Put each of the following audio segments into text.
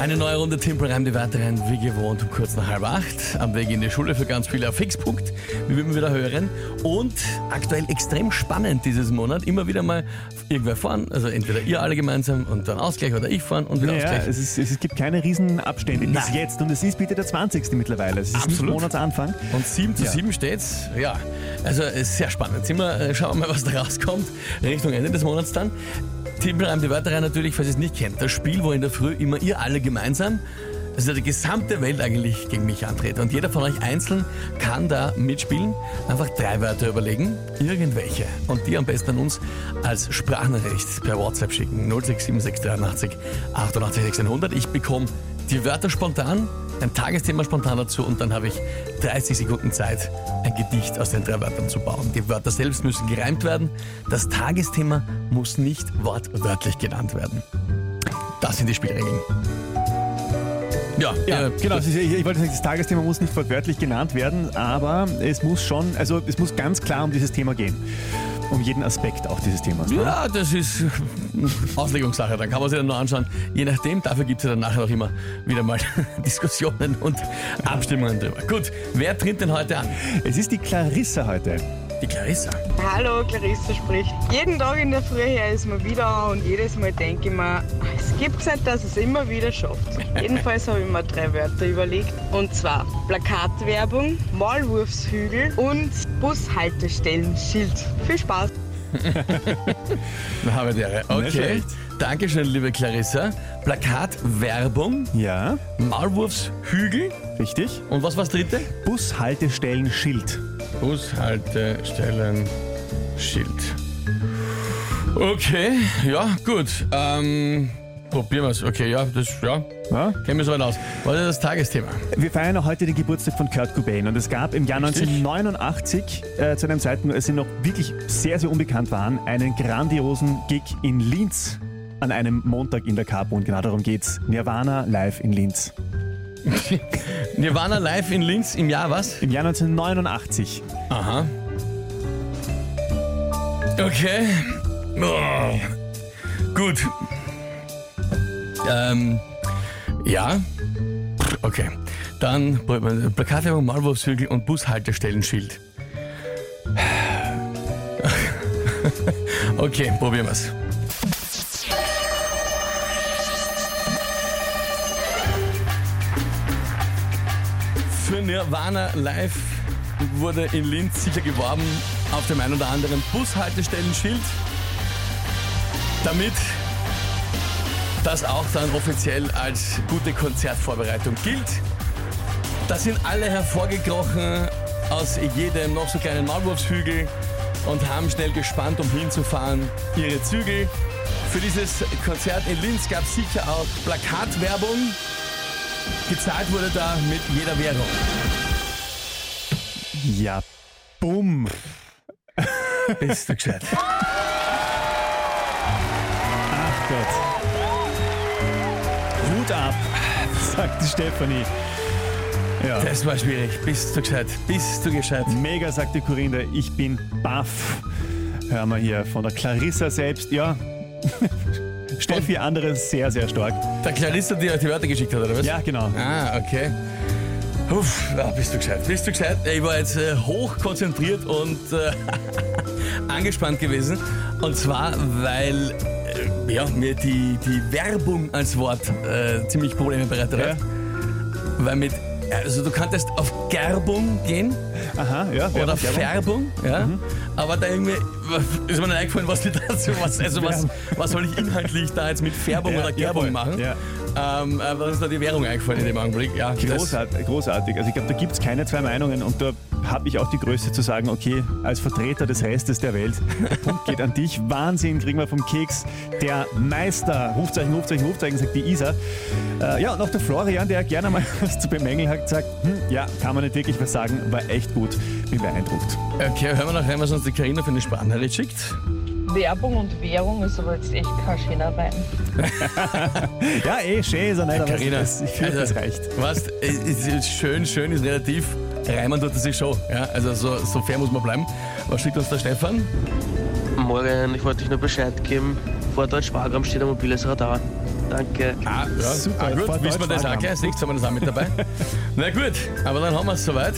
Eine neue Runde Timpel reimt die Wörter rein, wie gewohnt um kurz nach halb acht. Am Weg in die Schule für ganz viele auf Fixpunkt, wie wir wieder hören. Und aktuell extrem spannend dieses Monat. Immer wieder mal irgendwer fahren, also entweder ihr alle gemeinsam und dann Ausgleich oder ich fahren und wieder Ja, Ausgleich. es, ist, es gibt keine Riesenabstände bis Nein. jetzt und es ist bitte der 20. mittlerweile. Es ist Absolut. Monatsanfang. Und 7 zu Ja. 7 steht's. Ja, also es ist sehr spannend. Sind wir, äh, schauen wir mal, was da rauskommt. Richtung Ende des Monats dann. Timpel reimt die Wörter rein natürlich, falls ihr es nicht kennt. Das Spiel, wo in der Früh immer ihr alle gemeinsam, also die gesamte Welt eigentlich gegen mich antritt. Und jeder von euch einzeln kann da mitspielen. Einfach drei Wörter überlegen, irgendwelche. Und die am besten an uns als Sprachnachricht per WhatsApp schicken. 067683 88 1600. Ich bekomme die Wörter spontan, ein Tagesthema spontan dazu und dann habe ich 30 Sekunden Zeit, ein Gedicht aus den drei Wörtern zu bauen. Die Wörter selbst müssen gereimt werden. Das Tagesthema muss nicht wortwörtlich genannt werden. Das sind die Spielregeln. Ja, Ja, äh, genau. ist- Ich, ich wollte sagen, das Tagesthema muss nicht wortwörtlich genannt werden, aber es muss schon, also es muss ganz klar um dieses Thema gehen. Um jeden Aspekt auch dieses Themas. Ne? Ja, das ist Auslegungssache, dann kann man sich dann noch anschauen. Je nachdem, dafür gibt es ja dann nachher auch immer wieder mal Diskussionen und Abstimmungen drüber. Gut, wer tritt denn heute an? Es ist die Clarissa heute. Die Clarissa. Hallo, Clarissa spricht. Jeden Tag in der Früh her ist mir wieder und jedes Mal denke ich mir, es gibt's nicht, dass es immer wieder schafft. Jedenfalls habe ich mir drei Wörter überlegt. Und zwar Plakatwerbung, Maulwurfshügel und Bushaltestellenschild. Viel Spaß! Nicht Okay. schlecht. Dankeschön, liebe Clarissa. Plakatwerbung, Ja, Maulwurfshügel richtig. und was war das dritte? Bushaltestellen Schild. Bushaltestellen Schild. Okay, ja, gut. Ähm, probieren wir es. Okay, ja, das, ja, Ja? kennen wir so weit aus. Was ist das Tagesthema? Wir feiern auch heute den Geburtstag von Kurt Cobain und es gab im Jahr Richtig. 1989, äh, zu einem Zeitpunkt, als sie noch wirklich sehr, sehr unbekannt waren, einen grandiosen Gig in Linz an einem Montag in der Capo und genau darum geht's. Nirvana live in Linz. Nirvana live in Linz im Jahr was? Im Jahr 1989. Aha. Okay. Oh. Gut. Ähm, ja. Okay. Dann Plakatwerbung, Maulwurfshügel und Bushaltestellenschild. Okay, probieren wir's. Für Nirvana Live wurde in Linz sicher geworben auf dem einen oder anderen Bushaltestellenschild, damit das auch dann offiziell als gute Konzertvorbereitung gilt. Da sind alle hervorgekrochen aus jedem noch so kleinen Maulwurfshügel und haben schnell gespannt, um hinzufahren, ihre Zügel. Für dieses Konzert in Linz gab es sicher auch Plakatwerbung. Gezahlt wurde da mit jeder Währung. Ja, bumm. Bist du gescheit? Ach Gott. Hut ab, sagt die Stefanie. Ja. Das war schwierig. Bist du gescheit? Bist du gescheit? Mega, sagt die Corinna, ich bin baff. Hören wir hier von der Clarissa selbst. Ja, Steffi, andere sehr, sehr stark. Der Clarissa dir die Wörter geschickt hat, oder was? Ja, genau. Ah, okay. Uff, ja, bist du gescheit? Bist du gescheit? Ich war jetzt äh, hoch konzentriert und äh, angespannt gewesen. Und zwar, weil ja, mir die, die Werbung als Wort äh, ziemlich Probleme bereitet Ja. hat. Weil mit, also du kanntest auf Gerbung gehen Aha, ja. oder Werbung, Werbung. Färbung, ja. Aber da irgendwie ist mir nicht eingefallen, was dazu, was, also was, was soll ich inhaltlich da jetzt mit Färbung Ja, oder Gerbung jawohl, machen? ja. Ähm, äh, was ist da die Währung eingefallen in dem Augenblick? Ja, Großartig, großartig. Also ich glaube, da gibt es keine zwei Meinungen und da habe ich auch die Größe zu sagen, okay, als Vertreter des Restes der Welt, der Punkt geht an dich. Wahnsinn, kriegen wir vom Keks. Der Meister, Rufzeichen, Rufzeichen, Rufzeichen, sagt die Isa. Äh, ja, und auch der Florian, der gerne mal was zu bemängeln hat, sagt, hm, ja, kann man nicht wirklich was sagen, war echt gut, bin beeindruckt. Okay, hören wir noch rein, was uns die Karina für eine Sprachnachricht schickt. Werbung und Währung ist aber jetzt echt kein schöner Reim. Ja, eh, schön ist er nicht, aber Carina, es- ich fühle, also, das reicht. Was, ist, ist schön, schön ist relativ. reimen tut das sich schon. Ja, also so, so fair muss man bleiben. Was schickt uns der Stefan? Morgen, ich wollte euch nur Bescheid geben. Vor Deutsch-Wagram steht ein mobiles Radar. Danke. Ah, ja, Super, ah, gut, wissen wir das auch gleich. Nichts haben wir das auch mit dabei. Na gut, aber dann haben wir es soweit.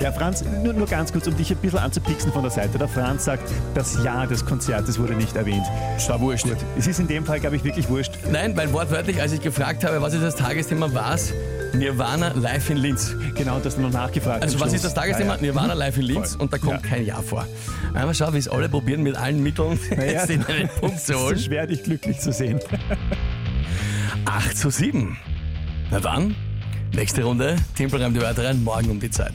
Ja, Franz, nur, nur ganz kurz, um dich ein bisschen anzupixen von der Seite. Der Franz sagt, das Jahr des Konzertes wurde nicht erwähnt. Das war wurscht. Es ist in dem Fall, glaube ich, wirklich wurscht. Nein, weil wortwörtlich, als ich gefragt habe, was ist das Tagesthema, war es Nirvana live in Linz. Genau, das noch nachgefragt. Also was Schluss. ist das Tagesthema? Ja, ja. Nirvana live in Linz Voll. und da kommt Ja. kein Jahr vor. Einmal schau, wie es alle probieren, mit allen Mitteln Naja, jetzt in einen Punkt zu Es ist holen. schwer, dich glücklich zu sehen. 8 zu 7. Na dann, nächste Runde, Tempelreim die Wörter rein, morgen um die Zeit.